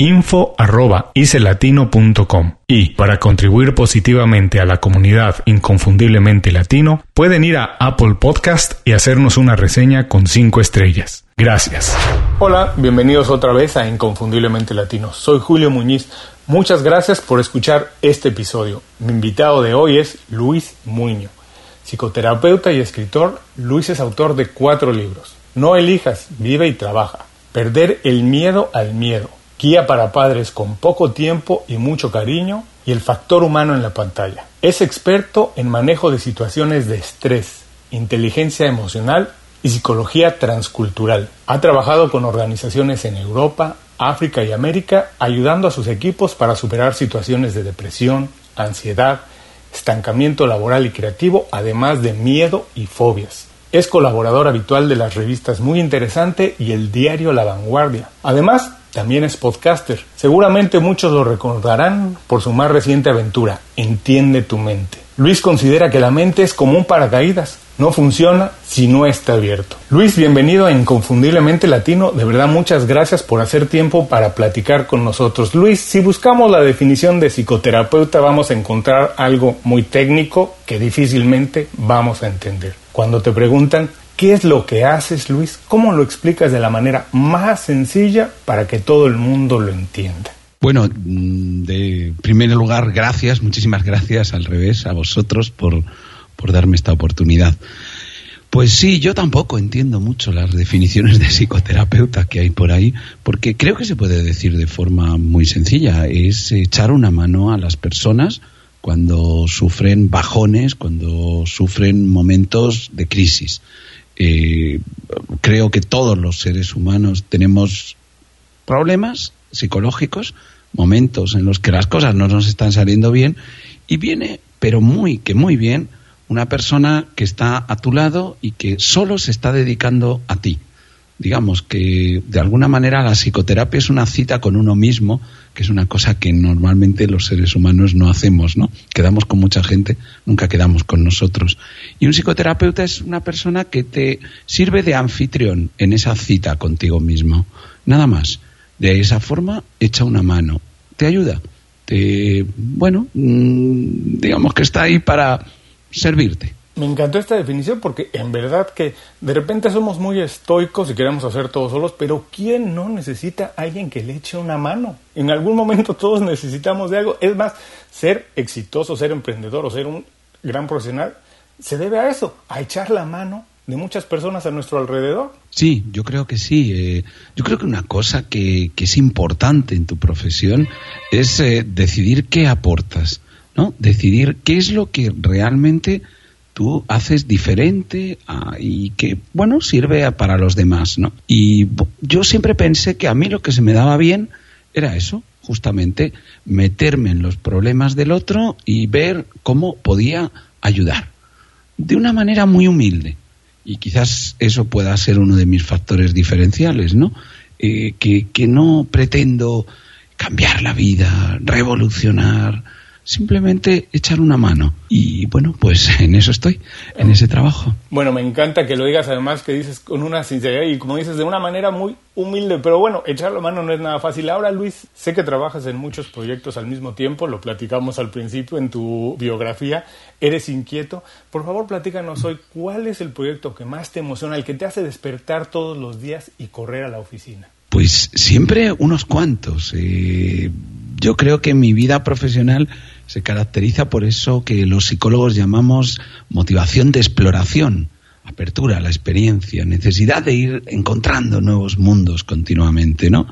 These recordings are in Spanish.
info.icelatino.com y para contribuir positivamente a la comunidad inconfundiblemente latino pueden ir a Apple Podcast y hacernos una reseña con 5 estrellas. Gracias. Hola, bienvenidos otra vez a Inconfundiblemente Latino. Soy Julio Muñiz. Muchas gracias por escuchar este episodio. Mi invitado de hoy es Luis Muño. Psicoterapeuta y escritor, Luis es autor de cuatro libros. No elijas, vive y trabaja. Perder el miedo al miedo. Guía para padres con poco tiempo y mucho cariño y el factor humano en la pantalla. Es experto en manejo de situaciones de estrés, inteligencia emocional y psicología transcultural. Ha trabajado con organizaciones en Europa, África y América ayudando a sus equipos para superar situaciones de depresión, ansiedad, estancamiento laboral y creativo, además de miedo y fobias. Es colaborador habitual de las revistas Muy Interesante y el diario La Vanguardia. Además, también es podcaster. Seguramente muchos lo recordarán por su más reciente aventura, Entiende tu mente. Luis considera que la mente es como un paracaídas, no funciona si no está abierto. Luis, bienvenido a Inconfundiblemente Latino. De verdad, muchas gracias por hacer tiempo para platicar con nosotros. Luis, si buscamos la definición de psicoterapeuta, vamos a encontrar algo muy técnico que difícilmente vamos a entender. Cuando te preguntan, ¿qué es lo que haces, Luis? ¿Cómo lo explicas de la manera más sencilla para que todo el mundo lo entienda? Bueno, mm, de primer lugar, gracias, muchísimas gracias al revés a vosotros por, por darme esta oportunidad. Pues sí, yo tampoco entiendo mucho las definiciones de psicoterapeuta que hay por ahí, porque creo que se puede decir de forma muy sencilla, es echar una mano a las personas cuando sufren bajones, cuando sufren momentos de crisis. Eh, creo que todos los seres humanos tenemos problemas psicológicos, momentos en los que las cosas no nos están saliendo bien y viene, pero muy, que muy bien, una persona que está a tu lado y que solo se está dedicando a ti. Digamos que de alguna manera la psicoterapia es una cita con uno mismo, que es una cosa que normalmente los seres humanos no hacemos, ¿no? Quedamos con mucha gente, nunca quedamos con nosotros. Y un psicoterapeuta es una persona que te sirve de anfitrión en esa cita contigo mismo. Nada más. De esa forma echa una mano, te ayuda, te, bueno, mm, digamos que está ahí para servirte. Me encantó esta definición porque en verdad que de repente somos muy estoicos y queremos hacer todo solos, pero ¿quién no necesita a alguien que le eche una mano? En algún momento todos necesitamos de algo. Es más, ser exitoso, ser emprendedor o ser un gran profesional se debe a eso, a echar la mano de muchas personas a nuestro alrededor. Sí, yo creo que sí. Eh, yo creo que una cosa que, que, es importante en tu profesión es eh, decidir qué aportas, ¿no? Decidir qué es lo que realmente tú haces diferente ah, y que, bueno, sirve para los demás, ¿no? Y yo siempre pensé que a mí lo que se me daba bien era eso, justamente meterme en los problemas del otro y ver cómo podía ayudar. De una manera muy humilde y quizás eso pueda ser uno de mis factores diferenciales, ¿no? Eh, que, que, no pretendo cambiar la vida, revolucionar, simplemente echar una mano. Y bueno, pues en eso estoy, en ese trabajo. Bueno, me encanta que lo digas además que dices con una sinceridad y como dices de una manera muy humilde, pero bueno, echar la mano no es nada fácil. Ahora, Luis, sé que trabajas en muchos proyectos al mismo tiempo, lo platicamos al principio en tu biografía, eres inquieto. Por favor, platícanos hoy cuál es el proyecto que más te emociona, el que te hace despertar todos los días y correr a la oficina. Pues siempre unos cuantos. Eh, yo creo que mi vida profesional se caracteriza por eso que los psicólogos llamamos motivación de exploración, apertura a la experiencia, necesidad de ir encontrando nuevos mundos continuamente, ¿no?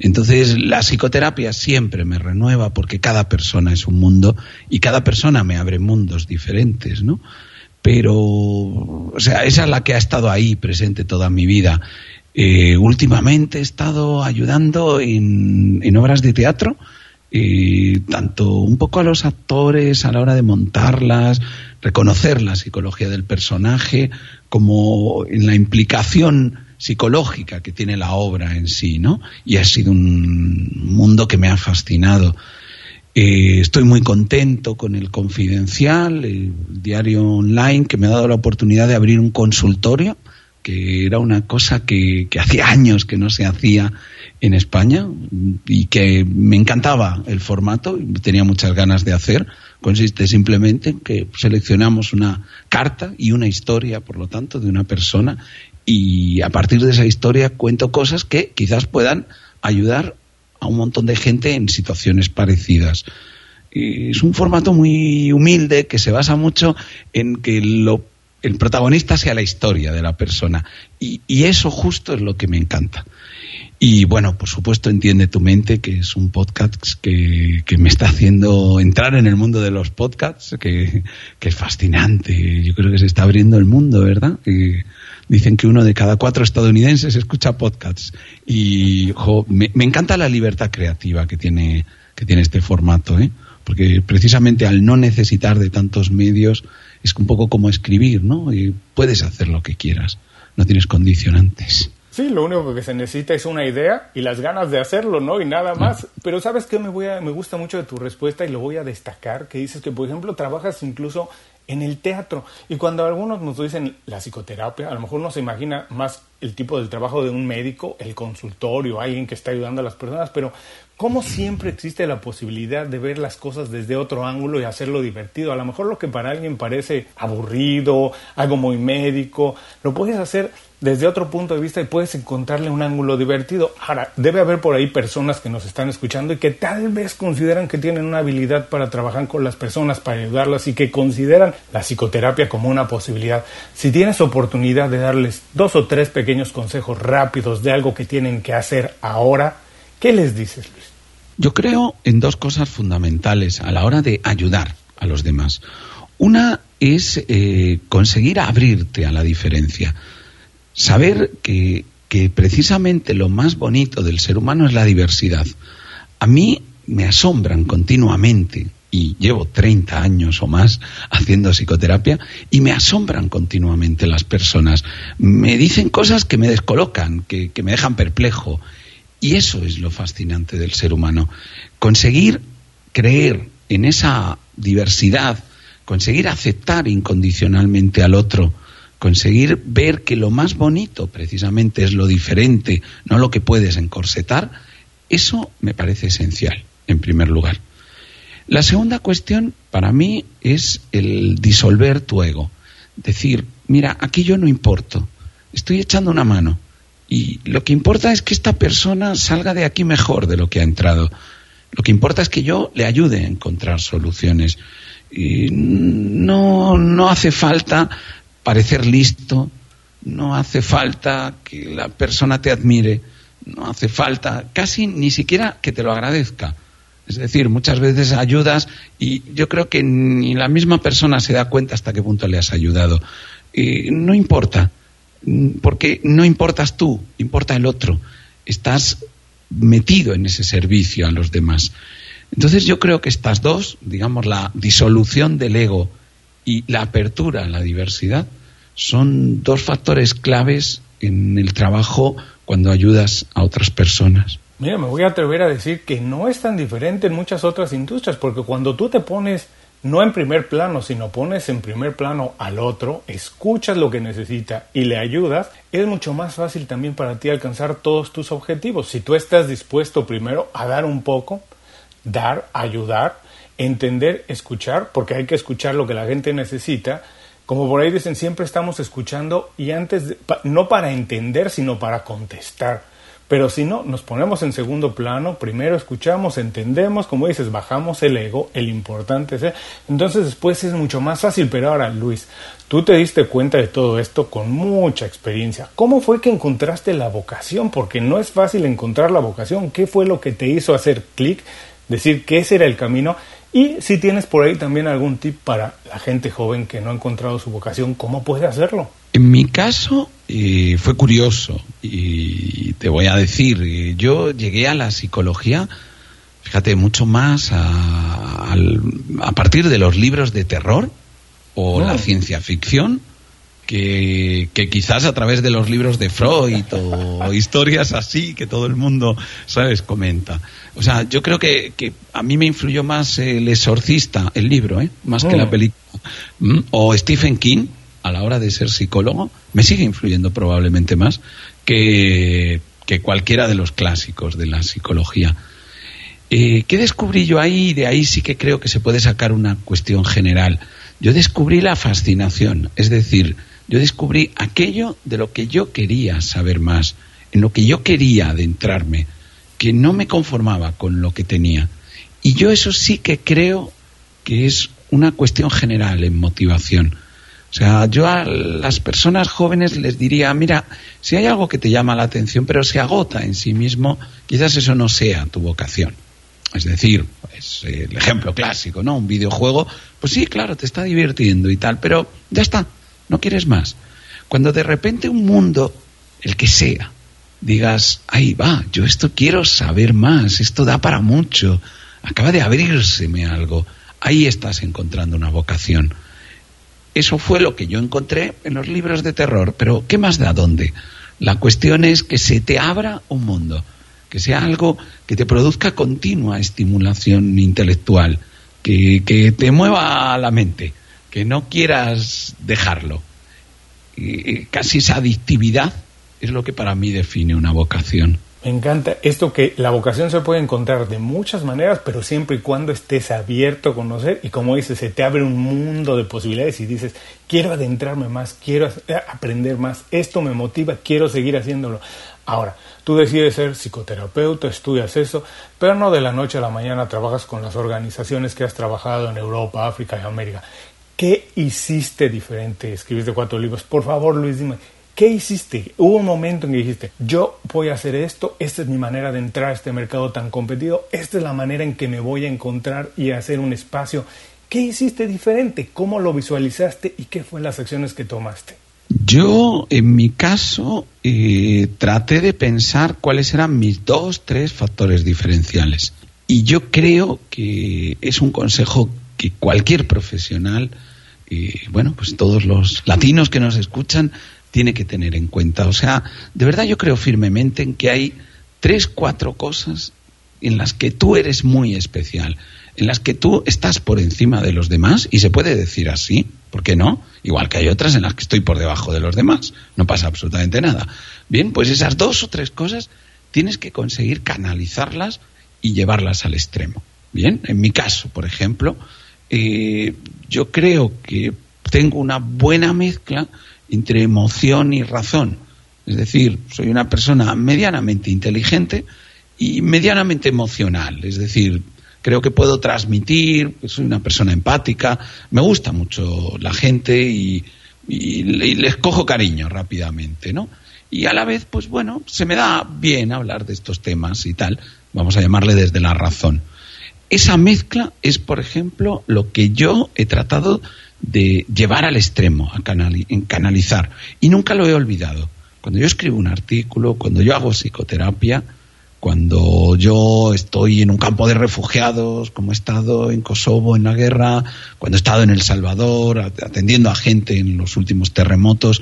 Entonces, la psicoterapia siempre me renueva porque cada persona es un mundo y cada persona me abre mundos diferentes, ¿no? Pero, o sea, esa es la que ha estado ahí presente toda mi vida. Eh, últimamente he estado ayudando en, en obras de teatro, y tanto un poco a los actores a la hora de montarlas, reconocer la psicología del personaje, como en la implicación psicológica que tiene la obra en sí, ¿no? Y ha sido un mundo que me ha fascinado. Eh, estoy muy contento con el Confidencial, el diario online, que me ha dado la oportunidad de abrir un consultorio, que era una cosa que, hacía años que no se hacía en España y que me encantaba el formato y tenía muchas ganas de hacer. Consiste simplemente en que seleccionamos una carta y una historia, por lo tanto, de una persona y a partir de esa historia cuento cosas que quizás puedan ayudar a un montón de gente en situaciones parecidas. es un formato muy humilde que se basa mucho en que lo, el protagonista sea la historia de la persona y, eso justo es lo que me encanta. Y bueno, por supuesto, entiende tu mente, que es un podcast que, me está haciendo entrar en el mundo de los podcasts, que, es fascinante. Yo creo que se está abriendo el mundo, ¿verdad? dicen que uno de cada cuatro estadounidenses escucha podcasts. Y me, encanta la libertad creativa que tiene, que tiene este formato, ¿eh? Porque precisamente al no necesitar de tantos medios, es un poco como escribir, ¿no? Y puedes hacer lo que quieras, no tienes condicionantes. Sí, lo único que se necesita es una idea y las ganas de hacerlo, ¿no? Y nada más. Pero ¿sabes qué? Me, me gusta mucho de tu respuesta y lo voy a destacar, que dices que, por ejemplo, trabajas incluso en el teatro. Y cuando algunos nos dicen la psicoterapia, a lo mejor uno se imagina más el tipo del trabajo de un médico, el consultorio, alguien que está ayudando a las personas, pero ¿cómo siempre existe la posibilidad de ver las cosas desde otro ángulo y hacerlo divertido? A lo mejor lo que para alguien parece aburrido, algo muy médico, lo puedes hacer desde otro punto de vista y puedes encontrarle un ángulo divertido. Ahora, debe haber por ahí personas que nos están escuchando y que tal vez consideran que tienen una habilidad para trabajar con las personas, para ayudarlas y que consideran la psicoterapia como una posibilidad. Si tienes oportunidad de darles dos o tres pequeños consejos rápidos de algo que tienen que hacer ahora, ¿qué les dices, Luis? Yo creo en dos cosas fundamentales a la hora de ayudar a los demás. Una es eh, conseguir abrirte a la diferencia saber que, precisamente lo más bonito del ser humano es la diversidad. A mí me asombran continuamente y llevo 30 años o más haciendo psicoterapia y me asombran continuamente las personas. Me dicen cosas que me descolocan, que, que, me dejan perplejo. Y eso es lo fascinante del ser humano. Conseguir creer en esa diversidad, conseguir aceptar incondicionalmente al otro, conseguir ver que lo más bonito precisamente es lo diferente, no lo que puedes encorsetar, eso me parece esencial, en primer lugar. La segunda cuestión para mí es el disolver tu ego. Decir, mira, aquí yo no importo, estoy echando una mano y lo que importa es que esta persona salga de aquí mejor de lo que ha entrado. Lo que importa es que yo le ayude a encontrar soluciones. Y no, no hace falta parecer listo, no hace falta que la persona te admire, no hace falta casi ni siquiera que te lo agradezca. Es decir, muchas veces ayudas y yo creo que ni la misma persona se da cuenta hasta qué punto le has ayudado. Y no importa, porque no importas tú, importa el otro. Estás metido en ese servicio a los demás. Entonces yo creo que estas dos, digamos, la disolución del ego y la apertura la diversidad son dos factores claves en el trabajo cuando ayudas a otras personas. Mira, me voy a atrever a decir que no es tan diferente en muchas otras industrias, porque cuando tú te pones no en primer plano, sino pones en primer plano al otro, escuchas lo que necesita y le ayudas, es mucho más fácil también para ti alcanzar todos tus objetivos. Si tú estás dispuesto primero a dar un poco, dar, ayudar, entender, escuchar, porque hay que escuchar lo que la gente necesita. Como por ahí dicen, siempre estamos escuchando y antes, no para entender, sino para contestar. Pero si no, nos ponemos en segundo plano, primero escuchamos, entendemos, como dices, bajamos el ego, el importante es... Entonces después es mucho más fácil, pero ahora Luis, tú te diste cuenta de todo esto con mucha experiencia. ¿Cómo fue que encontraste la vocación? Porque no es fácil encontrar la vocación. ¿Qué fue lo que te hizo hacer clic, decir que ese era el camino? Y si tienes por ahí también algún tip para la gente joven que no ha encontrado su vocación, ¿cómo puede hacerlo? En mi caso eh, fue curioso y te voy a decir, eh, yo llegué a la psicología, fíjate, mucho más a, a partir de los libros de terror o la oh. ciencia ficción que, quizás a través de los libros de Freud o historias así que todo el mundo, ¿sabes?, comenta. O sea, yo creo que, a mí me influyó más El Exorcista, el libro, ¿eh? más que la oh. película. ¿Mm? O Stephen King, a la hora de ser psicólogo, me sigue influyendo probablemente más que, cualquiera de los clásicos de la psicología. Eh, ¿Qué descubrí yo ahí? De ahí sí que creo que se puede sacar una cuestión general. Yo descubrí la fascinación, es decir, yo descubrí aquello de lo que yo quería saber más, en lo que yo quería adentrarme, que no me conformaba con lo que tenía. Y yo eso sí que creo que es una cuestión general en motivación. O sea, yo a las personas jóvenes les diría, mira, si hay algo que te llama la atención, pero se agota en sí mismo, quizás eso no sea tu vocación. Es decir, pues, el ejemplo clásico, ¿no? Un videojuego, pues sí, claro, te está divirtiendo y tal, pero ya está, no quieres más. Cuando de repente un mundo, el que sea, digas, ahí va, yo esto quiero saber más, esto da para mucho, acaba de abrírseme algo, ahí estás encontrando una vocación. Eso fue lo que yo encontré en los libros de terror, pero ¿qué más da dónde? La cuestión es que se te abra un mundo, que sea algo que te produzca continua estimulación intelectual, que, que te mueva la mente, que no quieras dejarlo. Casi esa adictividad es lo que para mí define una vocación. Me encanta esto que la vocación se puede encontrar de muchas maneras, pero siempre y cuando estés abierto a conocer y como dices, se te abre un mundo de posibilidades y dices, quiero adentrarme más, quiero eh, aprender más, esto me motiva, quiero seguir haciéndolo. Ahora, tú decides ser psicoterapeuta, estudias eso, pero no de la noche a la mañana trabajas con las organizaciones que has trabajado en Europa, África y América. ¿Qué hiciste diferente? Escribiste cuatro libros. Por favor, Luis, dime, ¿Qué hiciste? Hubo un momento en que dijiste, yo voy a hacer esto, esta es mi manera de entrar a este mercado tan competido, esta es la manera en que me voy a encontrar y hacer un espacio. ¿Qué hiciste diferente? ¿Cómo lo visualizaste y qué fueron las acciones que tomaste? Yo, en mi caso, eh, traté de pensar cuáles eran mis dos, tres factores diferenciales. Y yo creo que es un consejo que cualquier profesional, eh, bueno, pues todos los latinos que nos escuchan, tiene que tener en cuenta. O sea, de verdad yo creo firmemente en que hay tres, cuatro cosas en las que tú eres muy especial, en las que tú estás por encima de los demás, y se puede decir así, ¿por qué no? Igual que hay otras en las que estoy por debajo de los demás, no pasa absolutamente nada. Bien, pues esas dos o tres cosas tienes que conseguir canalizarlas y llevarlas al extremo. Bien, en mi caso, por ejemplo, eh, yo creo que tengo una buena mezcla entre emoción y razón. Es decir, soy una persona medianamente inteligente y medianamente emocional. Es decir, creo que puedo transmitir, soy una persona empática, me gusta mucho la gente y, les cojo cariño rápidamente, ¿no? Y a la vez, pues bueno, se me da bien hablar de estos temas y tal, vamos a llamarle desde la razón. Esa mezcla es, por ejemplo, lo que yo he tratado de llevar al extremo, a en canalizar. Y nunca lo he olvidado. Cuando yo escribo un artículo, cuando yo hago psicoterapia, cuando yo estoy en un campo de refugiados, como he estado en Kosovo en la guerra, cuando he estado en El Salvador, atendiendo a gente en los últimos terremotos,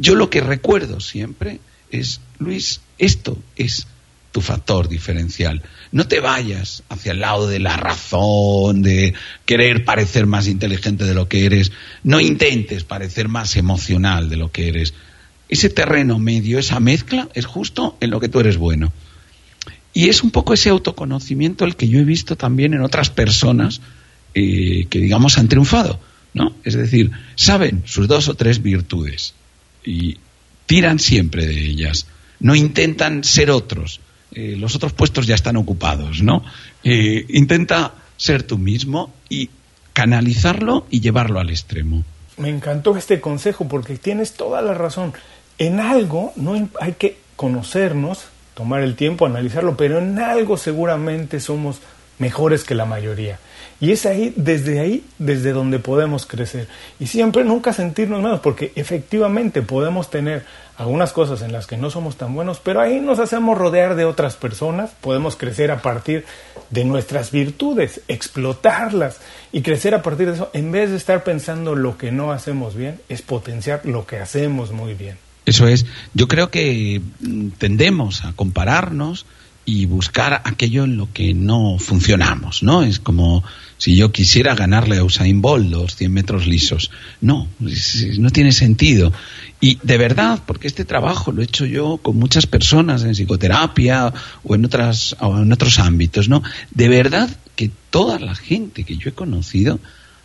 yo lo que recuerdo siempre es, Luis, esto es tu factor diferencial. No te vayas hacia el lado de la razón, de querer parecer más inteligente de lo que eres. No intentes parecer más emocional de lo que eres. Ese terreno medio, esa mezcla, es justo en lo que tú eres bueno. Y es un poco ese autoconocimiento el que yo he visto también en otras personas eh, que, digamos, han triunfado. ¿no? Es decir, saben sus dos o tres virtudes y tiran siempre de ellas. No intentan ser otros. Eh, los otros puestos ya están ocupados, ¿no? Eh, intenta ser tú mismo y canalizarlo y llevarlo al extremo. Me encantó este consejo porque tienes toda la razón. En algo no hay que conocernos, tomar el tiempo, analizarlo, pero en algo seguramente somos mejores que la mayoría. Y es ahí, desde ahí, desde donde podemos crecer. Y siempre nunca sentirnos menos, porque efectivamente podemos tener algunas cosas en las que no somos tan buenos, pero ahí nos hacemos rodear de otras personas, podemos crecer a partir de nuestras virtudes, explotarlas y crecer a partir de eso, en vez de estar pensando lo que no hacemos bien, es potenciar lo que hacemos muy bien. Eso es, yo creo que mm, tendemos a compararnos y buscar aquello en lo que no funcionamos, ¿no? Es como si yo quisiera ganarle a Usain Bolt los 100 metros lisos. No, no tiene sentido. Y de verdad, porque este trabajo lo he hecho yo con muchas personas en psicoterapia o en, otras, en otros ámbitos, ¿no? De verdad que toda la gente que yo he conocido,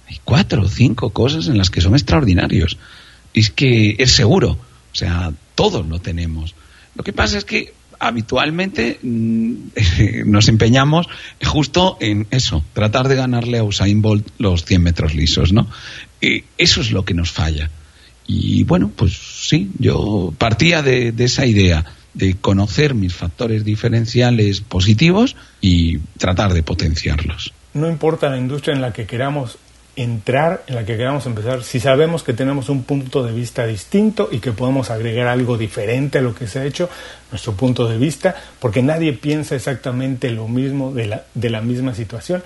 hay cuatro o cinco cosas en las que son extraordinarios. es que es seguro, o sea, todos lo tenemos. Lo que pasa es que habitualmente mm, nos empeñamos justo en eso, tratar de ganarle a Usain Bolt los 100 metros lisos, ¿no? Y eso es lo que nos falla. Y bueno, pues sí, yo partía de, de esa idea de conocer mis factores diferenciales positivos y tratar de potenciarlos. No importa la industria en la que queramos entrar en la que queramos empezar, si sabemos que tenemos un punto de vista distinto y que podemos agregar algo diferente a lo que se ha hecho, nuestro punto de vista, porque nadie piensa exactamente lo mismo de la, de la misma situación,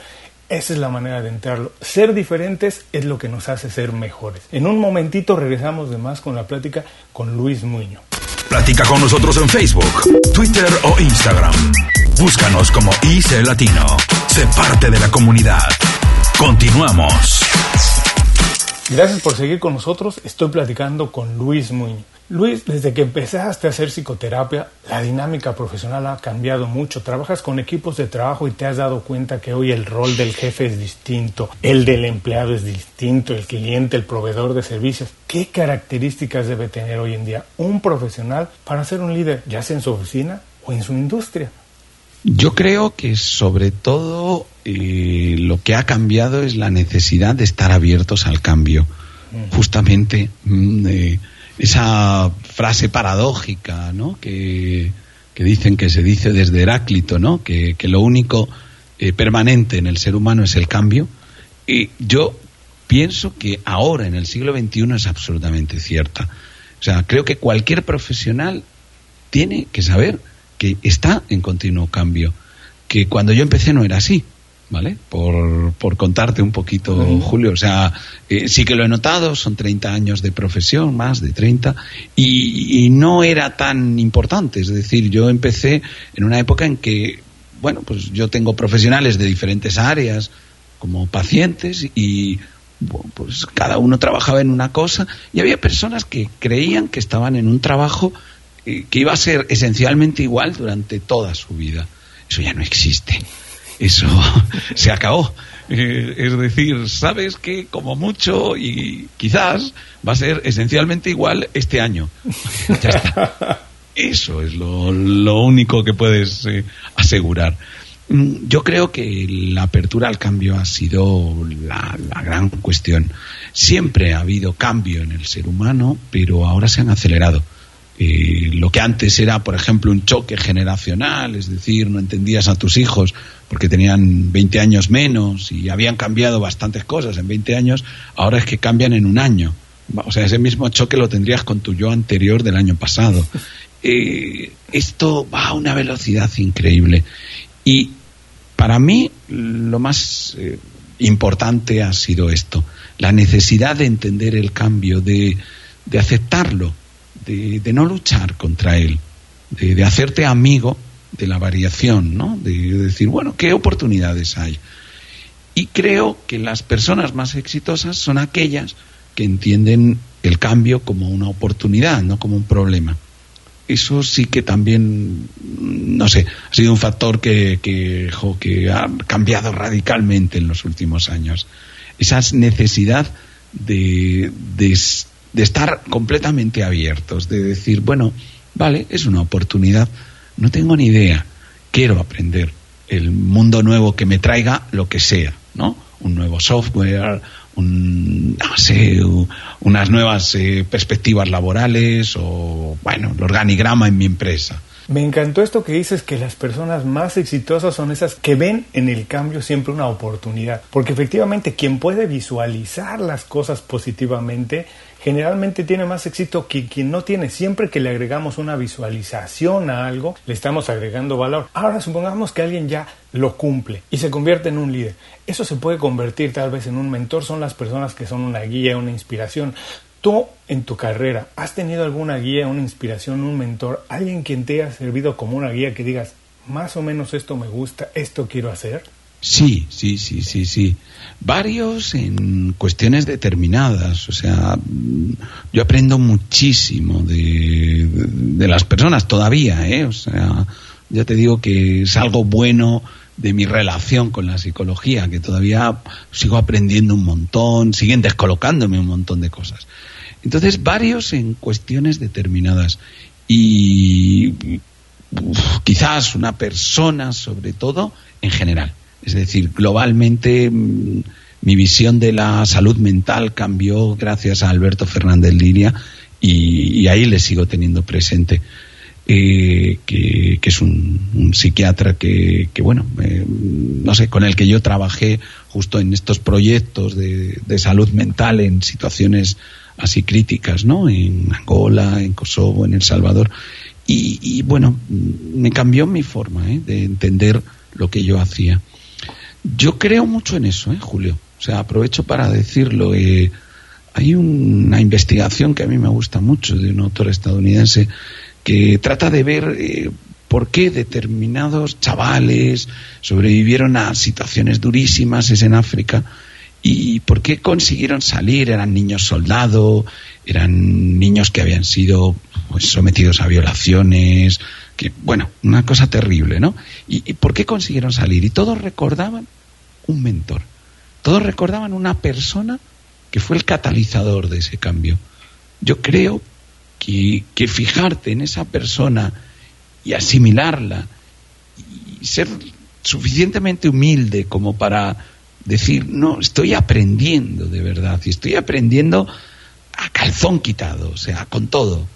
esa es la manera de entrarlo. Ser diferentes es lo que nos hace ser mejores. En un momentito regresamos de más con la plática con Luis Muño. Platica con nosotros en Facebook, Twitter o Instagram. Búscanos como IC Latino. Sé parte de la comunidad. Continuamos. Gracias por seguir con nosotros. Estoy platicando con Luis Muñoz. Luis, desde que empezaste a hacer psicoterapia, la dinámica profesional ha cambiado mucho. Trabajas con equipos de trabajo y te has dado cuenta que hoy el rol del jefe es distinto, el del empleado es distinto, el cliente, el proveedor de servicios. ¿Qué características debe tener hoy en día un profesional para ser un líder, ya sea en su oficina o en su industria? Yo creo que sobre todo eh, lo que ha cambiado es la necesidad de estar abiertos al cambio. Mm. Justamente mm, eh, esa frase paradójica, ¿no? Que, dicen que se dice desde Heráclito, ¿no? Que, lo único eh, permanente en el ser humano es el cambio. Y yo pienso que ahora, en el siglo XXI, es absolutamente cierta. O sea, creo que cualquier profesional tiene que saber que está en continuo cambio, que cuando yo empecé no era así. ¿Vale? Por, por contarte un poquito, Julio. O sea, eh, sí que lo he notado, son 30 años de profesión, más de 30, y, y no era tan importante. Es decir, yo empecé en una época en que, bueno, pues yo tengo profesionales de diferentes áreas, como pacientes, y pues cada uno trabajaba en una cosa, y había personas que creían que estaban en un trabajo que iba a ser esencialmente igual durante toda su vida. Eso ya no existe. Eso se acabó. Eh, es decir, sabes que como mucho y quizás va a ser esencialmente igual este año. ya está. Eso es lo, lo único que puedes eh, asegurar. Mm, yo creo que la apertura al cambio ha sido la, la, gran cuestión. Siempre ha habido cambio en el ser humano, pero ahora se han acelerado. Eh, lo que antes era, por ejemplo, un choque generacional, es decir, no entendías a tus hijos porque tenían 20 años menos y habían cambiado bastantes cosas en 20 años, ahora es que cambian en un año. O sea, ese mismo choque lo tendrías con tu yo anterior del año pasado. Eh, esto va a una velocidad increíble. Y para mí lo más eh, importante ha sido esto, la necesidad de entender el cambio, de, de aceptarlo, de, no luchar contra él, de, hacerte amigo de la variación, ¿no? De decir, bueno, ¿qué oportunidades hay? Y creo que las personas más exitosas son aquellas que entienden el cambio como una oportunidad, no como un problema. Eso sí que también, no sé, ha sido un factor que, que, ha cambiado radicalmente en los últimos años. Esa necesidad de, de, de estar completamente abiertos, de decir, bueno, vale, es una oportunidad, no tengo ni idea, quiero aprender el mundo nuevo que me traiga lo que sea, ¿no? Un nuevo software, un, no sé, unas nuevas eh, perspectivas laborales o, bueno, el organigrama en mi empresa. Me encantó esto que dices que las personas más exitosas son esas que ven en el cambio siempre una oportunidad, porque efectivamente quien puede visualizar las cosas positivamente generalmente tiene más éxito que quien no tiene. Siempre que le agregamos una visualización a algo, le estamos agregando valor. Ahora supongamos que alguien ya lo cumple y se convierte en un líder. Eso se puede convertir tal vez en un mentor. Son las personas que son una guía, una inspiración. Tú en tu carrera, ¿has tenido alguna guía, una inspiración, un mentor, alguien quien te haya servido como una guía que digas, más o menos esto me gusta, esto quiero hacer? Sí, sí, sí, sí, sí. Varios en cuestiones determinadas. O sea, yo aprendo muchísimo de, de, las personas todavía, ¿eh? O sea, ya te digo que es algo bueno de mi relación con la psicología, que todavía sigo aprendiendo un montón, siguen descolocándome un montón de cosas. Entonces, varios en cuestiones determinadas. Y quizás una persona, sobre todo, en general es decir, globalmente mm, mi visión de la salud mental cambió gracias a Alberto Fernández Liria y, ahí le sigo teniendo presente. Eh, que, es un, psiquiatra que, bueno, eh, no sé, con el que yo trabajé justo en estos proyectos de, salud mental en situaciones así críticas, ¿no? En Angola, en Kosovo, en El Salvador. Y, bueno, me cambió mi forma ¿eh? de entender lo que yo hacía. Yo creo mucho en eso, ¿eh, Julio. O sea, aprovecho para decirlo. Eh, hay una investigación que a mí me gusta mucho de un autor estadounidense que trata de ver eh, por qué determinados chavales sobrevivieron a situaciones durísimas en África y por qué consiguieron salir. Eran niños soldados, eran niños que habían sido pues, sometidos a violaciones, bueno, una cosa terrible, ¿no? ¿Y, por qué consiguieron salir? Y todos recordaban un mentor, todos recordaban una persona que fue el catalizador de ese cambio. Yo creo que, que fijarte en esa persona y asimilarla y ser suficientemente humilde como para decir, no, estoy aprendiendo de verdad y estoy aprendiendo a calzón quitado, o sea, con todo.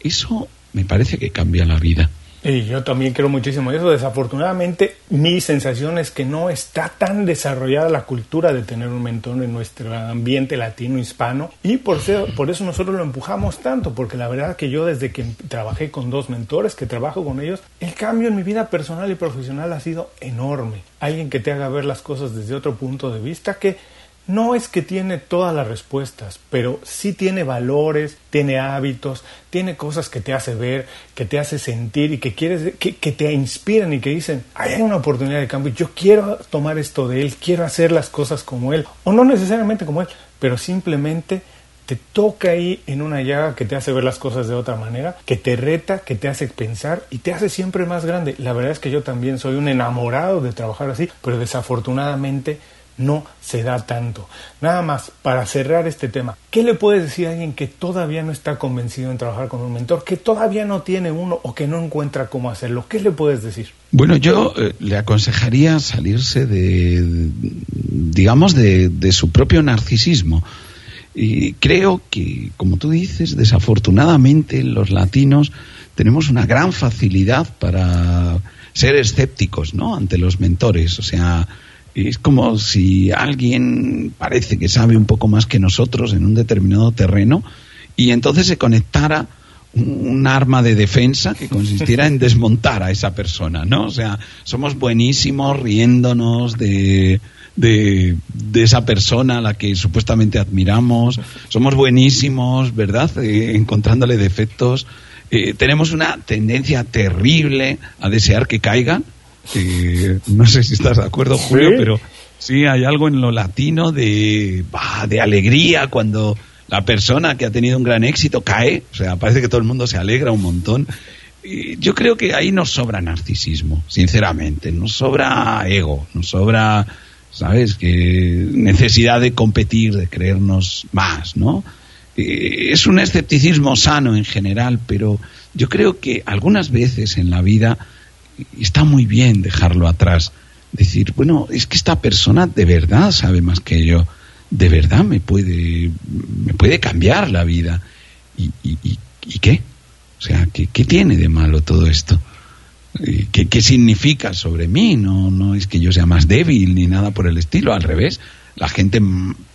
Eso me parece que cambia la vida. Y yo también quiero muchísimo eso. Desafortunadamente, mi sensación es que no está tan desarrollada la cultura de tener un mentor en nuestro ambiente latino hispano y por eso, por eso nosotros lo empujamos tanto, porque la verdad que yo desde que trabajé con dos mentores, que trabajo con ellos, el cambio en mi vida personal y profesional ha sido enorme. Alguien que te haga ver las cosas desde otro punto de vista que no es que tiene todas las respuestas, pero sí tiene valores, tiene hábitos, tiene cosas que te hace ver, que te hace sentir y que quieres, que, te inspiran y que dicen, hay una oportunidad de cambio, yo quiero tomar esto de él, quiero hacer las cosas como él, o no necesariamente como él, pero simplemente te toca ahí en una llaga que te hace ver las cosas de otra manera, que te reta, que te hace pensar y te hace siempre más grande. La verdad es que yo también soy un enamorado de trabajar así, pero desafortunadamente no se da tanto. Nada más, para cerrar este tema, ¿qué le puedes decir a alguien que todavía no está convencido en trabajar con un mentor, que todavía no tiene uno o que no encuentra cómo hacerlo? ¿Qué le puedes decir? Bueno, yo eh, le aconsejaría salirse de, digamos, de, de su propio narcisismo. Y creo que, como tú dices, desafortunadamente los latinos tenemos una gran facilidad para ser escépticos, ¿no? Ante los mentores. O sea, es como si alguien parece que sabe un poco más que nosotros en un determinado terreno y entonces se conectara un, arma de defensa que consistiera en desmontar a esa persona, ¿no? O sea, somos buenísimos riéndonos de, de, esa persona a la que supuestamente admiramos, somos buenísimos, ¿verdad? Eh, encontrándole defectos Eh, tenemos una tendencia terrible a desear que caigan. Eh, no sé si estás de acuerdo, Julio, pero sí hay algo en lo latino de, de alegría cuando la persona que ha tenido un gran éxito cae. O sea, parece que todo el mundo se alegra un montón. yo creo que ahí nos sobra narcisismo, sinceramente. Nos sobra ego, nos sobra, ¿sabes? Que necesidad de competir, de creernos más, ¿no? Eh, es un escepticismo sano en general, pero yo creo que algunas veces en la vida está muy bien dejarlo atrás. Decir, bueno, es que esta persona de verdad sabe más que yo, de verdad me puede, me puede cambiar la vida. ¿Y, y, qué? O sea, ¿qué, ¿qué, tiene de malo todo esto? ¿Qué, ¿Qué significa sobre mí? No, no es que yo sea más débil ni nada por el estilo, al revés. La gente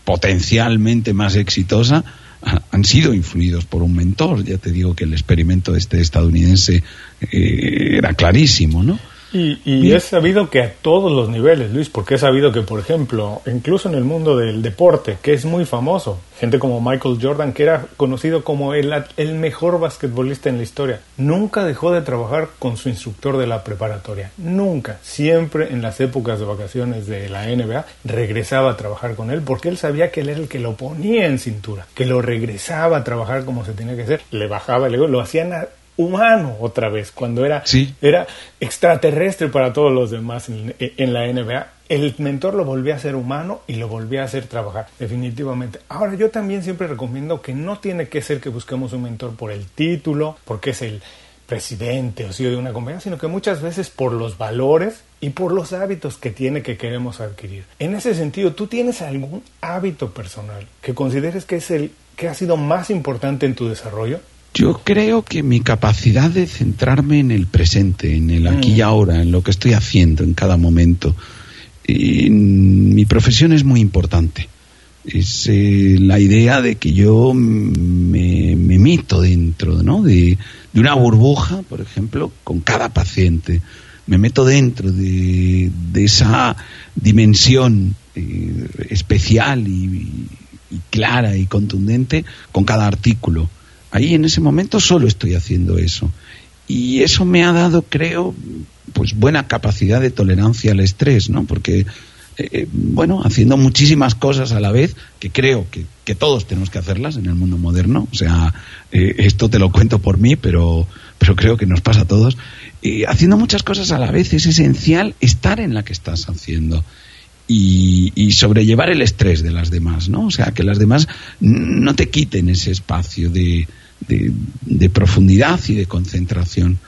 potencialmente más exitosa han sido influidos por un mentor. Ya te digo que el experimento este estadounidense eh, era clarísimo, ¿no? Y, y es sabido que a todos los niveles, Luis, porque es sabido que, por ejemplo, incluso en el mundo del deporte, que es muy famoso, gente como Michael Jordan, que era conocido como el, el mejor basquetbolista en la historia, nunca dejó de trabajar con su instructor de la preparatoria. Nunca. Siempre en las épocas de vacaciones de la NBA regresaba a trabajar con él porque él sabía que él era el que lo ponía en cintura, que lo regresaba a trabajar como se tenía que hacer, le bajaba el ego, lo hacían humano otra vez, cuando era, era extraterrestre para todos los demás en, la NBA. El mentor lo volvía a ser humano y lo volvía a hacer trabajar, definitivamente. Ahora, yo también siempre recomiendo que no tiene que ser que busquemos un mentor por el título, porque es el presidente o CEO de una compañía, sino que muchas veces por los valores y por los hábitos que tiene que queremos adquirir. En ese sentido, ¿tú tienes algún hábito personal que consideres que es el que ha sido más importante en tu desarrollo? Yo creo que mi capacidad de centrarme en el presente, en el aquí y mm. ahora, en lo que estoy haciendo en cada momento, mi profesión es muy importante. Es eh, la idea de que yo me, me mito dentro ¿no? de, una burbuja, por ejemplo, con cada paciente. Me meto dentro de, esa dimensión eh, especial y clara y contundente con cada artículo Ahí en ese momento solo estoy haciendo eso. Y eso me ha dado, creo, pues buena capacidad de tolerancia al estrés, ¿no? Porque, eh, eh, bueno, haciendo muchísimas cosas a la vez, que creo que, todos tenemos que hacerlas en el mundo moderno. O sea, eh, esto te lo cuento por mí, pero, pero creo que nos pasa a todos. haciendo muchas cosas a la vez es esencial estar en la que estás haciendo y, sobrellevar el estrés de las demás, ¿no? O sea, que las demás no te quiten ese espacio de, de, profundidad y de concentración.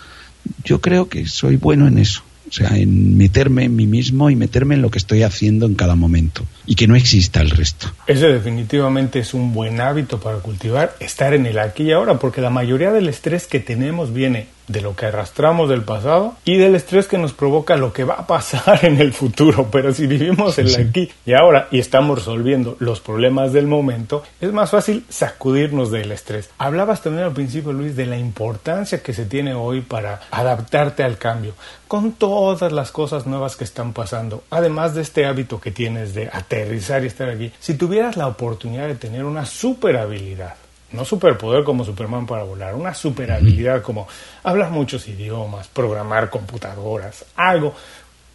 Yo creo que soy bueno en eso, o sea, en meterme en mí mismo y meterme en lo que estoy haciendo en cada momento y que no exista el resto. Ese definitivamente es un buen hábito para cultivar, estar en el aquí y ahora, porque la mayoría del estrés que tenemos viene de lo que arrastramos del pasado y del estrés que nos provoca lo que va a pasar en el futuro. Pero si vivimos el aquí y ahora y estamos resolviendo los problemas del momento, es más fácil sacudirnos del estrés. Hablabas también al principio, Luis, de la importancia que se tiene hoy para adaptarte al cambio, con todas las cosas nuevas que están pasando, además de este hábito que tienes de aterrizar y estar aquí. Si tuvieras la oportunidad de tener una super habilidad, no superpoder como Superman para volar, una super habilidad como hablar muchos idiomas, programar computadoras, algo.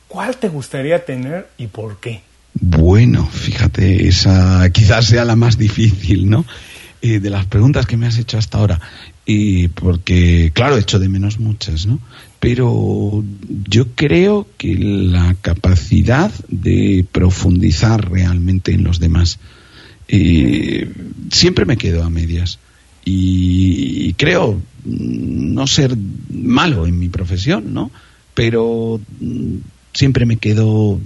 ¿Cuál te gustaría tener y por qué? Bueno, fíjate, esa quizás sea la más difícil, ¿no? Eh, de las preguntas que me has hecho hasta ahora. Y porque, claro, he hecho de menos muchas, ¿no? Pero yo creo que la capacidad de profundizar realmente en los demás eh, siempre me quedo a medias. Y, creo no ser malo en mi profesión, ¿no? Pero mm, siempre me quedo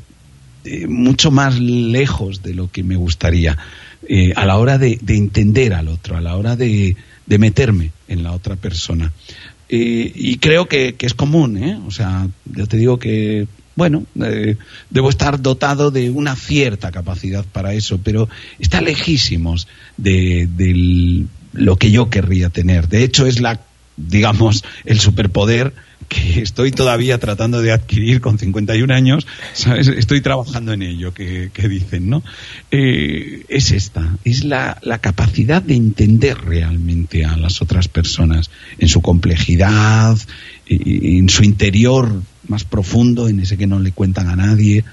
eh, mucho más lejos de lo que me gustaría eh, a la hora de, entender al otro, a la hora de, meterme en la otra persona. y creo que, que, es común, ¿eh? O sea, yo te digo que bueno, eh, debo estar dotado de una cierta capacidad para eso, pero está lejísimos de, lo que yo querría tener. De hecho, es la, digamos, el superpoder que estoy todavía tratando de adquirir con 51 años, ¿sabes? Estoy trabajando en ello, que, dicen, ¿no? Eh, es esta, es la, la, capacidad de entender realmente a las otras personas en su complejidad, en su interior más profundo, en ese que no le cuentan a nadie.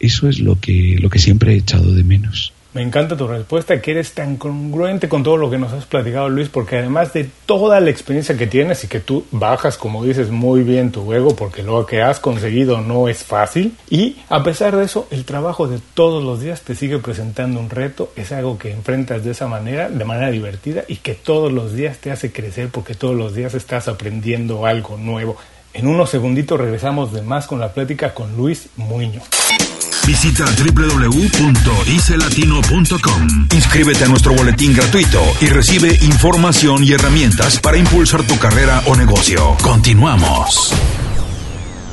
Eso es lo que, lo que siempre he echado de menos. Me encanta tu respuesta, que eres tan congruente con todo lo que nos has platicado, Luis, porque además de toda la experiencia que tienes y que tú bajas, como dices, muy bien tu ego, porque lo que has conseguido no es fácil, y a pesar de eso, el trabajo de todos los días te sigue presentando un reto, es algo que enfrentas de esa manera, de manera divertida, y que todos los días te hace crecer porque todos los días estás aprendiendo algo nuevo. En unos segunditos regresamos de más con la plática con Luis Muñoz. Visita www.icelatino.com. Inscríbete a nuestro boletín gratuito y recibe información y herramientas para impulsar tu carrera o negocio. Continuamos.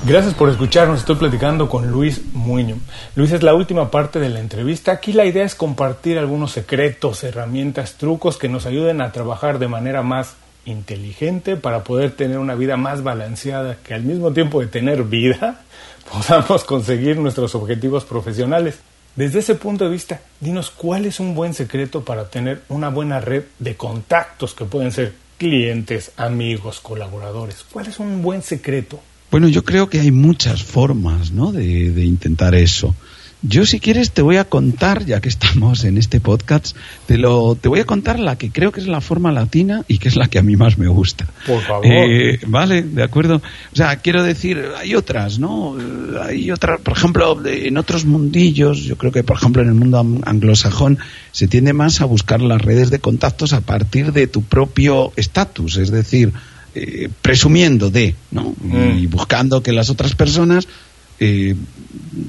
Gracias por escucharnos. Estoy platicando con Luis Muñoz. Luis es la última parte de la entrevista. Aquí la idea es compartir algunos secretos, herramientas, trucos que nos ayuden a trabajar de manera más inteligente para poder tener una vida más balanceada, que al mismo tiempo de tener vida, podamos conseguir nuestros objetivos profesionales. Desde ese punto de vista, dinos cuál es un buen secreto para tener una buena red de contactos que pueden ser clientes, amigos, colaboradores. ¿Cuál es un buen secreto? Bueno, yo creo que hay muchas formas ¿no? de, de intentar eso. Yo si quieres te voy a contar, ya que estamos en este podcast, te, lo, te voy a contar la que creo que es la forma latina y que es la que a mí más me gusta. Por favor. Eh, vale, de acuerdo. O sea, quiero decir, hay otras, ¿no? Hay otras, por ejemplo, en otros mundillos, yo creo que por ejemplo en el mundo anglosajón se tiende más a buscar las redes de contactos a partir de tu propio estatus, es decir, eh, presumiendo de, ¿no? Y mm. buscando que las otras personas eh,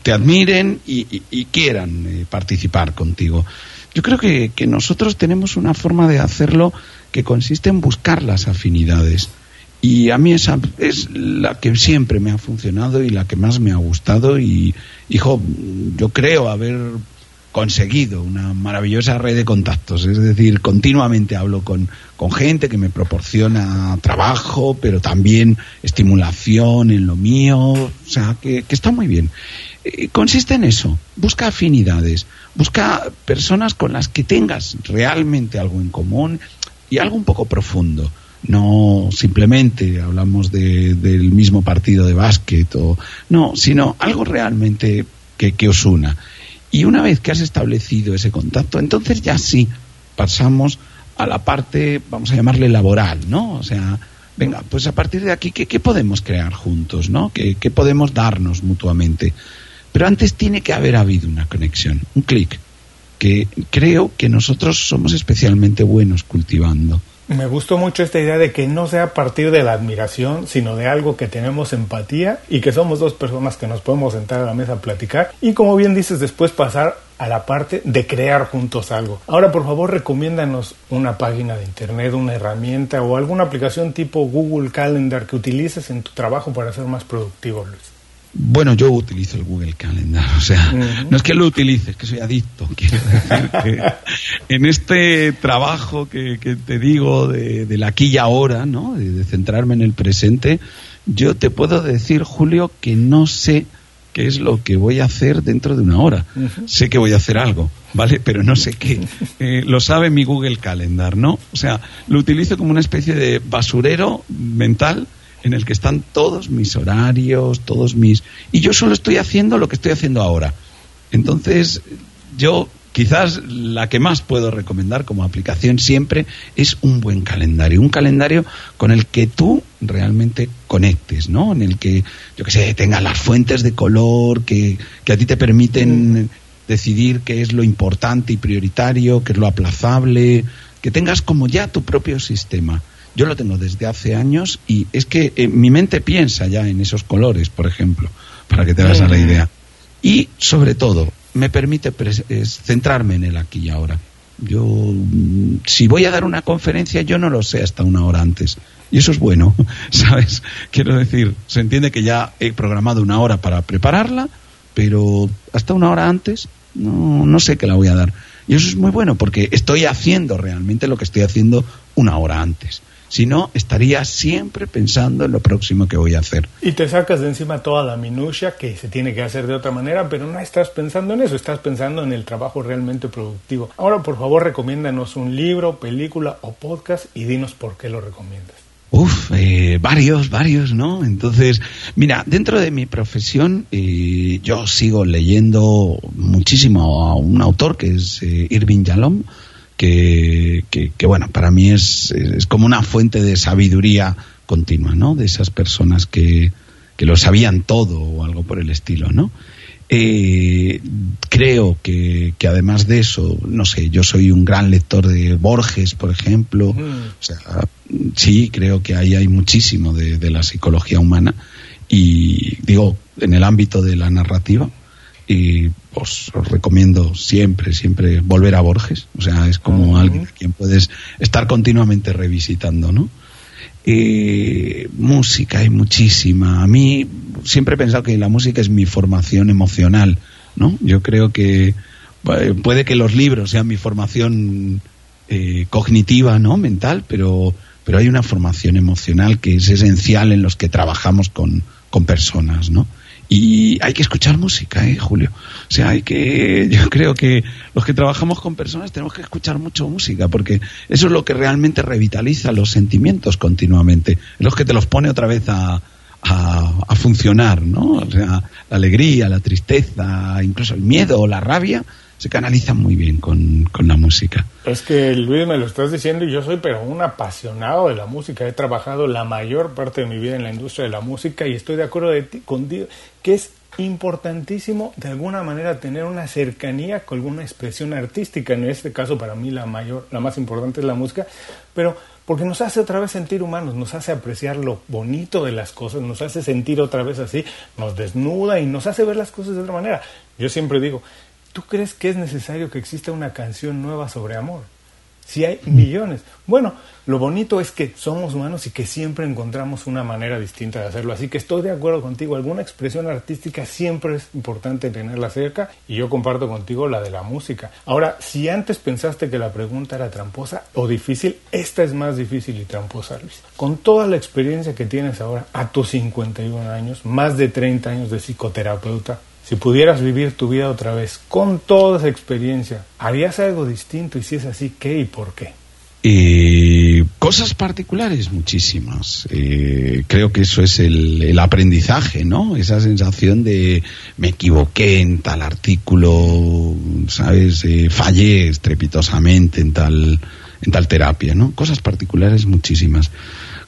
te admiren y, quieran eh, participar contigo. Yo creo que, nosotros tenemos una forma de hacerlo que consiste en buscar las afinidades. Y a mí esa es la que siempre me ha funcionado y la que más me ha gustado. Y, hijo, yo creo haber conseguido una maravillosa red de contactos. Es decir, continuamente hablo con, con gente que me proporciona trabajo, pero también estimulación en lo mío. O sea, que, está muy bien. Eh, consiste en eso. Busca afinidades. Busca personas con las que tengas realmente algo en común y algo un poco profundo. No simplemente hablamos de, del mismo partido de básquet o no, sino algo realmente que, que os una. Y una vez que has establecido ese contacto, entonces ya sí pasamos a la parte, vamos a llamarle laboral, ¿no? O sea, venga, pues a partir de aquí, ¿qué, podemos crear juntos, ¿no? ¿Qué, ¿Qué, podemos darnos mutuamente? Pero antes tiene que haber habido una conexión, un clic, que creo que nosotros somos especialmente buenos cultivando. Me gustó mucho esta idea de que no sea a partir de la admiración, sino de algo que tenemos empatía y que somos dos personas que nos podemos sentar a la mesa a platicar y como bien dices después pasar a la parte de crear juntos algo. Ahora por favor recomiéndanos una página de internet, una herramienta o alguna aplicación tipo Google Calendar que utilices en tu trabajo para ser más productivo, Luis. Bueno, yo utilizo el Google Calendar, o sea, no es que lo utilice, es que soy adicto. Quiero decir que en este trabajo que, te digo de, la aquí y ahora, ¿no? De, centrarme en el presente, yo te puedo decir, Julio, que no sé qué es lo que voy a hacer dentro de una hora. Sé que voy a hacer algo, ¿vale? Pero no sé qué. Eh, lo sabe mi Google Calendar, ¿no? O sea, lo utilizo como una especie de basurero mental en el que están todos mis horarios, todos mis... Y yo solo estoy haciendo lo que estoy haciendo ahora. Entonces, yo quizás la que más puedo recomendar como aplicación siempre es un buen calendario, un calendario con el que tú realmente conectes, ¿no? En el que, yo que sé, tenga las fuentes de color que, que a ti te permiten decidir qué es lo importante y prioritario, qué es lo aplazable, que tengas como ya tu propio sistema. Yo lo tengo desde hace años y es que eh, mi mente piensa ya en esos colores, por ejemplo, para que te hagas a la idea. Y sobre todo, me permite centrarme en el aquí y ahora. Yo, mm, si voy a dar una conferencia, yo no lo sé hasta una hora antes. Y eso es bueno, ¿sabes? Quiero decir, se entiende que ya he programado una hora para prepararla, pero hasta una hora antes no, no sé qué la voy a dar. Y eso es muy bueno porque estoy haciendo realmente lo que estoy haciendo una hora antes. Si no, estaría siempre pensando en lo próximo que voy a hacer. Y te sacas de encima toda la minucia que se tiene que hacer de otra manera, pero no estás pensando en eso, estás pensando en el trabajo realmente productivo. Ahora, por favor, recomiéndanos un libro, película o podcast y dinos por qué lo recomiendas. Uf, eh, varios, varios, ¿no? Entonces, mira, dentro de mi profesión eh, yo sigo leyendo muchísimo a un autor que es eh, Irving Yalom, que, que, bueno, para mí es, es, como una fuente de sabiduría continua, ¿no? De esas personas que, que lo sabían todo o algo por el estilo, ¿no? Eh, creo que, que, además de eso, no sé, yo soy un gran lector de Borges, por ejemplo. O sea, sí, creo que ahí hay muchísimo de, de, la psicología humana. Y digo, en el ámbito de la narrativa, y os, os, recomiendo siempre, siempre volver a Borges. O sea, es como alguien a quien puedes estar continuamente revisitando, ¿no? Eh, música hay muchísima. A mí siempre he pensado que la música es mi formación emocional, ¿no? Yo creo que eh, puede que los libros sean mi formación eh, cognitiva, ¿no? Mental, pero, pero hay una formación emocional que es esencial en los que trabajamos con, con personas, ¿no? Y hay que escuchar música, ¿eh, Julio? O sea, hay que, yo creo que los que trabajamos con personas tenemos que escuchar mucho música, porque eso es lo que realmente revitaliza los sentimientos continuamente, es lo que te los pone otra vez a, a, funcionar, ¿no? O sea, la alegría, la tristeza, incluso el miedo o la rabia, se canalizan muy bien con, con, la música. Es que Luis me lo estás diciendo y yo soy pero un apasionado de la música. He trabajado la mayor parte de mi vida en la industria de la música y estoy de acuerdo de ti, contigo que es importantísimo de alguna manera tener una cercanía con alguna expresión artística. En este caso para mí la mayor, la más importante es la música, pero porque nos hace otra vez sentir humanos, nos hace apreciar lo bonito de las cosas, nos hace sentir otra vez así, nos desnuda y nos hace ver las cosas de otra manera. Yo siempre digo, ¿Tú crees que es necesario que exista una canción nueva sobre amor? Si hay millones. Bueno, lo bonito es que somos humanos y que siempre encontramos una manera distinta de hacerlo. Así que estoy de acuerdo contigo. Alguna expresión artística siempre es importante tenerla cerca y yo comparto contigo la de la música. Ahora, si antes pensaste que la pregunta era tramposa o difícil, esta es más difícil y tramposa, Luis. Con toda la experiencia que tienes ahora, a tus 51 años, más de 30 años de psicoterapeuta, si pudieras vivir tu vida otra vez con toda esa experiencia, ¿harías algo distinto? Y si es así, ¿qué y por qué? Eh, cosas particulares, muchísimas. Eh, creo que eso es el, aprendizaje, ¿no? Esa sensación de me equivoqué en tal artículo, ¿sabes? Eh, fallé estrepitosamente en tal, en tal terapia, ¿no? Cosas particulares, muchísimas.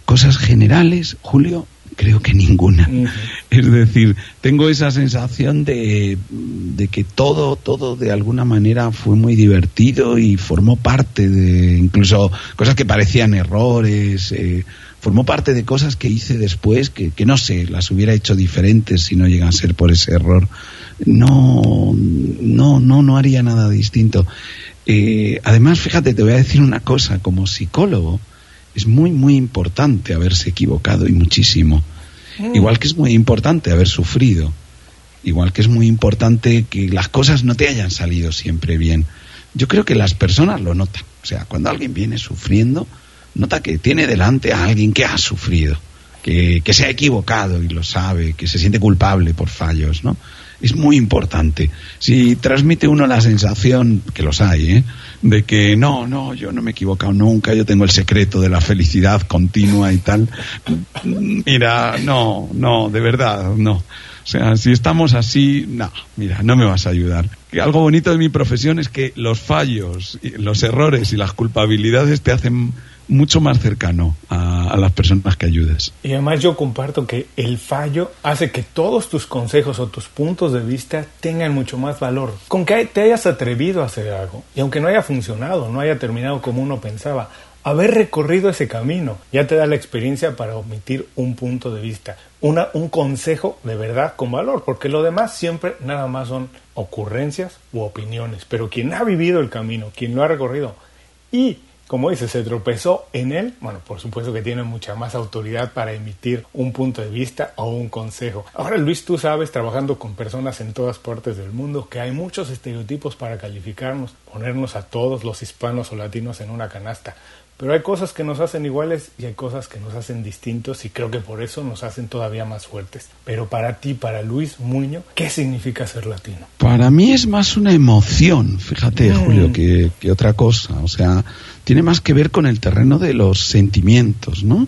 Cosas generales, Julio, creo que ninguna. Uh -huh. Es decir, tengo esa sensación de, de, que todo, todo de alguna manera fue muy divertido y formó parte de incluso cosas que parecían errores, eh, formó parte de cosas que hice después que, que, no sé, las hubiera hecho diferentes si no llegan a ser por ese error. No, no, no, no haría nada distinto. Eh, además, fíjate, te voy a decir una cosa, como psicólogo, es muy, muy importante haberse equivocado y muchísimo. Mm. Igual que es muy importante haber sufrido. Igual que es muy importante que las cosas no te hayan salido siempre bien. Yo creo que las personas lo notan. O sea, cuando alguien viene sufriendo, nota que tiene delante a alguien que ha sufrido, que, que se ha equivocado y lo sabe, que se siente culpable por fallos, ¿no? es muy importante. Si transmite uno la sensación, que los hay, ¿eh? De que no, no, yo no me he equivocado nunca, yo tengo el secreto de la felicidad continua y tal, mira, no, no, de verdad, no. O sea, si estamos así, no, mira, no me vas a ayudar. Algo bonito de mi profesión es que los fallos, los errores y las culpabilidades te hacen mucho más cercano a, las personas que ayudes. Y además yo comparto que el fallo hace que todos tus consejos o tus puntos de vista tengan mucho más valor. Con que te hayas atrevido a hacer algo y aunque no haya funcionado, no haya terminado como uno pensaba, haber recorrido ese camino ya te da la experiencia para omitir un punto de vista, una, un consejo de verdad con valor, porque lo demás siempre nada más son ocurrencias u opiniones, pero quien ha vivido el camino, quien lo ha recorrido y como dice, se tropezó en él, bueno, por supuesto que tiene mucha más autoridad para emitir un punto de vista o un consejo. Ahora, Luis, tú sabes, trabajando con personas en todas partes del mundo, que hay muchos estereotipos para calificarnos, ponernos a todos los hispanos o latinos en una canasta. Pero hay cosas que nos hacen iguales y hay cosas que nos hacen distintos y creo que por eso nos hacen todavía más fuertes. Pero para ti, para Luis Muño, ¿qué significa ser latino? Para mí es más una emoción, fíjate, mm. Julio, que, que otra cosa. O sea, tiene más que ver con el terreno de los sentimientos, ¿no?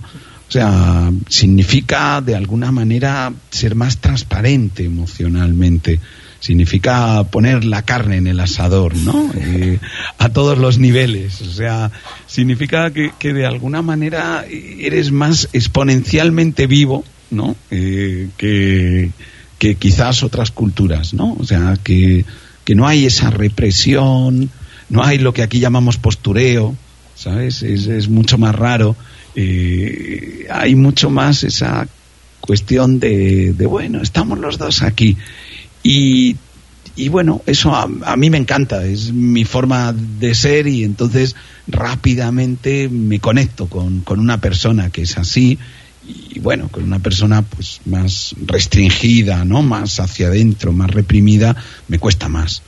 O sea, significa de alguna manera ser más transparente emocionalmente significa poner la carne en el asador, ¿no? Eh, a todos los niveles. O sea, significa que, de alguna manera eres más exponencialmente vivo, ¿no? Eh, que, quizás otras culturas, ¿no? O sea, que, no hay esa represión, no hay lo que aquí llamamos postureo, ¿sabes? Es, mucho más raro. Eh, hay mucho más esa cuestión de, de, bueno, estamos los dos aquí y, y bueno, eso a, mí me encanta, es mi forma de ser y entonces rápidamente me conecto con, con una persona que es así y bueno, con una persona pues más restringida, ¿no? Más hacia adentro, más reprimida, me cuesta más.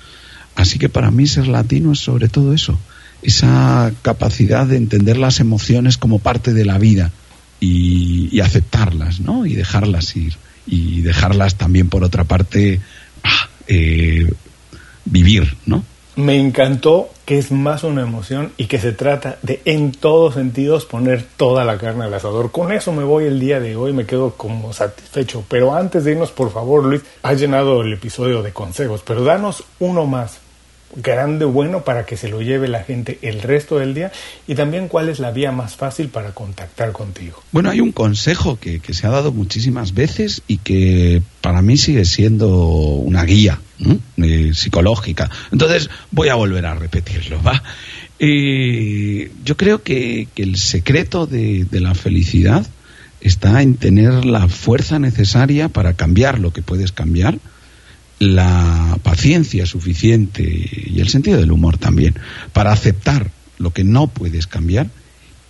Así que para mí ser latino es sobre todo eso, esa capacidad de entender las emociones como parte de la vida y, y aceptarlas, ¿no? Y dejarlas ir y dejarlas también por otra parte eh, vivir, ¿no? Me encantó que es más una emoción y que se trata de en todos sentidos poner toda la carne al asador. Con eso me voy el día de hoy, me quedo como satisfecho. Pero antes de irnos, por favor, Luis, has llenado el episodio de consejos, pero danos uno más grande bueno para que se lo lleve la gente el resto del día y también cuál es la vía más fácil para contactar contigo. Bueno, hay un consejo que, se ha dado muchísimas veces y que para mí sigue siendo una guía eh, psicológica. Entonces voy a volver a repetirlo, ¿va? Eh, yo creo que, el secreto de la felicidad está en tener la fuerza necesaria para cambiar lo que puedes cambiar la paciencia suficiente y el sentido del humor también para aceptar lo que no puedes cambiar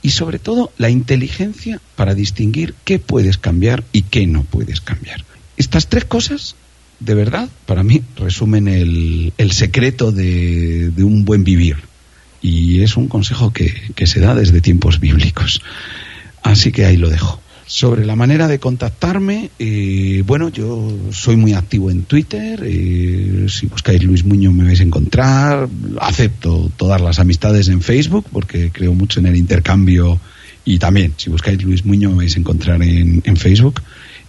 y sobre todo la inteligencia para distinguir qué puedes cambiar y qué no puedes cambiar. Estas tres cosas, de verdad, para mí resumen el, secreto de, un buen vivir y es un consejo que, que se da desde tiempos bíblicos. Así que ahí lo dejo. Sobre la manera de contactarme, eh, bueno, yo soy muy activo en Twitter. Eh, si buscáis Luis Muñoz me vais a encontrar. Acepto todas las amistades en Facebook porque creo mucho en el intercambio. Y también, si buscáis Luis Muñoz me vais a encontrar en, Facebook.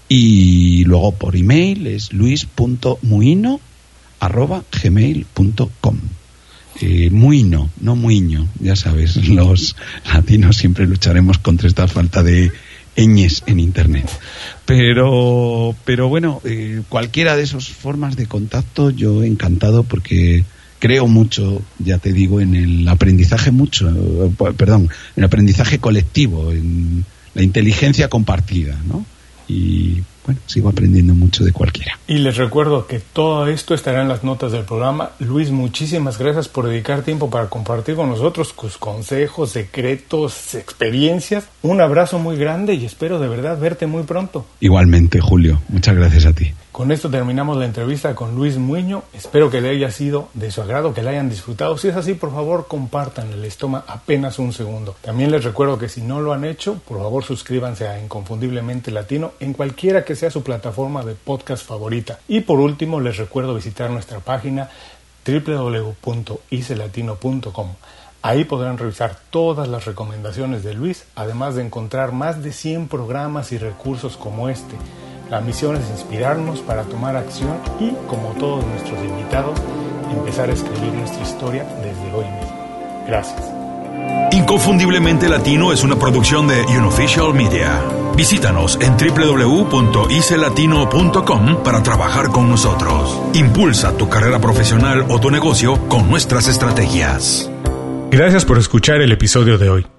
Y luego por email es luis.muino.gmail.com. Eh, muino, no muiño, ya sabes, los latinos siempre lucharemos contra esta falta de en Internet. Pero, pero bueno, eh, cualquiera de esas formas de contacto yo encantado porque creo mucho, ya te digo, en el aprendizaje mucho, eh, perdón, en el aprendizaje colectivo, en la inteligencia compartida, ¿no? Y bueno, sigo aprendiendo mucho de cualquiera. Y les recuerdo que todo esto estará en las notas del programa. Luis, muchísimas gracias por dedicar tiempo para compartir con nosotros tus consejos, secretos, experiencias. Un abrazo muy grande y espero de verdad verte muy pronto. Igualmente, Julio. Muchas gracias a ti. Con esto terminamos la entrevista con Luis Muño. Espero que le haya sido de su agrado, que la hayan disfrutado. Si es así, por favor, compartan. Les toma apenas un segundo. También les recuerdo que si no lo han hecho, por favor suscríbanse a Inconfundiblemente Latino en cualquiera que sea su plataforma de podcast favorita. Y por último, les recuerdo visitar nuestra página www.icelatino.com. Ahí podrán revisar todas las recomendaciones de Luis, además de encontrar más de 100 programas y recursos como este la misión es inspirarnos para tomar acción y, como todos nuestros invitados, empezar a escribir nuestra historia desde hoy mismo. Gracias. Inconfundiblemente Latino es una producción de Unofficial Media. Visítanos en www.icelatino.com para trabajar con nosotros. Impulsa tu carrera profesional o tu negocio con nuestras estrategias. Gracias por escuchar el episodio de hoy.